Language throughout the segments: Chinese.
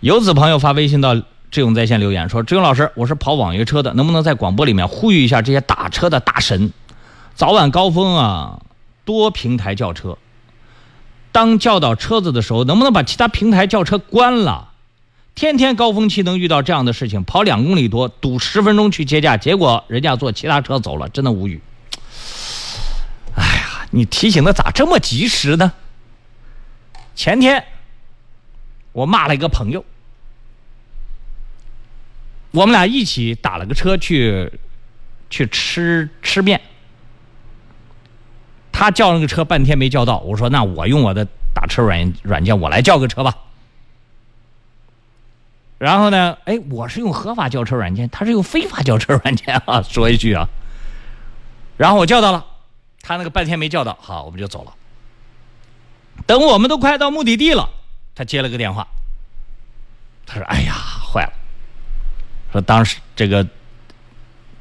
游子朋友发微信到志勇在线留言说：“志勇老师，我是跑网约车的，能不能在广播里面呼吁一下这些打车的大神？早晚高峰啊，多平台叫车。当叫到车子的时候，能不能把其他平台叫车关了？天天高峰期能遇到这样的事情，跑两公里多，堵十分钟去接驾，结果人家坐其他车走了，真的无语。哎呀，你提醒的咋这么及时呢？前天。”我骂了一个朋友，我们俩一起打了个车去，去吃吃面。他叫那个车半天没叫到，我说那我用我的打车软软件我来叫个车吧。然后呢，哎，我是用合法叫车软件，他是用非法叫车软件啊，说一句啊。然后我叫到了，他那个半天没叫到，好，我们就走了。等我们都快到目的地了。他接了个电话，他说：“哎呀，坏了！说当时这个，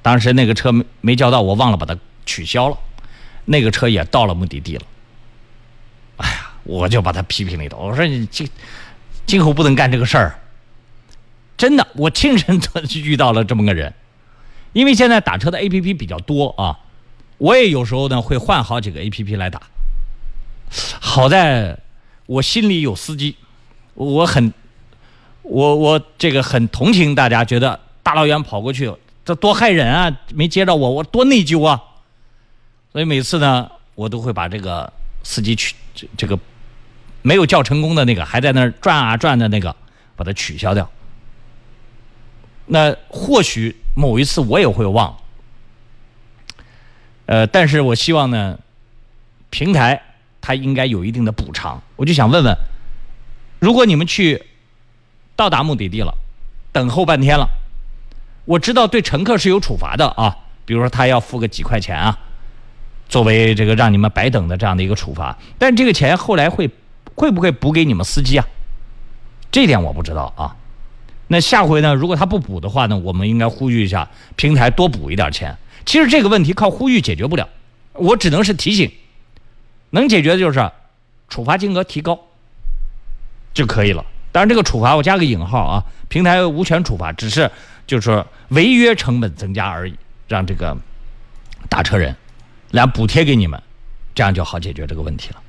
当时那个车没没叫到，我忘了把它取消了。那个车也到了目的地了。哎呀，我就把他批评了一顿。我说你今今后不能干这个事儿。真的，我亲身遇到了这么个人。因为现在打车的 A P P 比较多啊，我也有时候呢会换好几个 A P P 来打。好在我心里有司机。”我很，我我这个很同情大家，觉得大老远跑过去，这多害人啊！没接着我，我多内疚啊！所以每次呢，我都会把这个司机取这这个没有叫成功的那个，还在那儿转啊转的那个，把它取消掉。那或许某一次我也会忘，呃，但是我希望呢，平台它应该有一定的补偿。我就想问问。如果你们去到达目的地了，等候半天了，我知道对乘客是有处罚的啊，比如说他要付个几块钱啊，作为这个让你们白等的这样的一个处罚。但这个钱后来会会不会补给你们司机啊？这点我不知道啊。那下回呢，如果他不补的话呢，我们应该呼吁一下平台多补一点钱。其实这个问题靠呼吁解决不了，我只能是提醒，能解决的就是处罚金额提高。就可以了。当然，这个处罚我加个引号啊，平台无权处罚，只是就是说违约成本增加而已，让这个打车人来补贴给你们，这样就好解决这个问题了。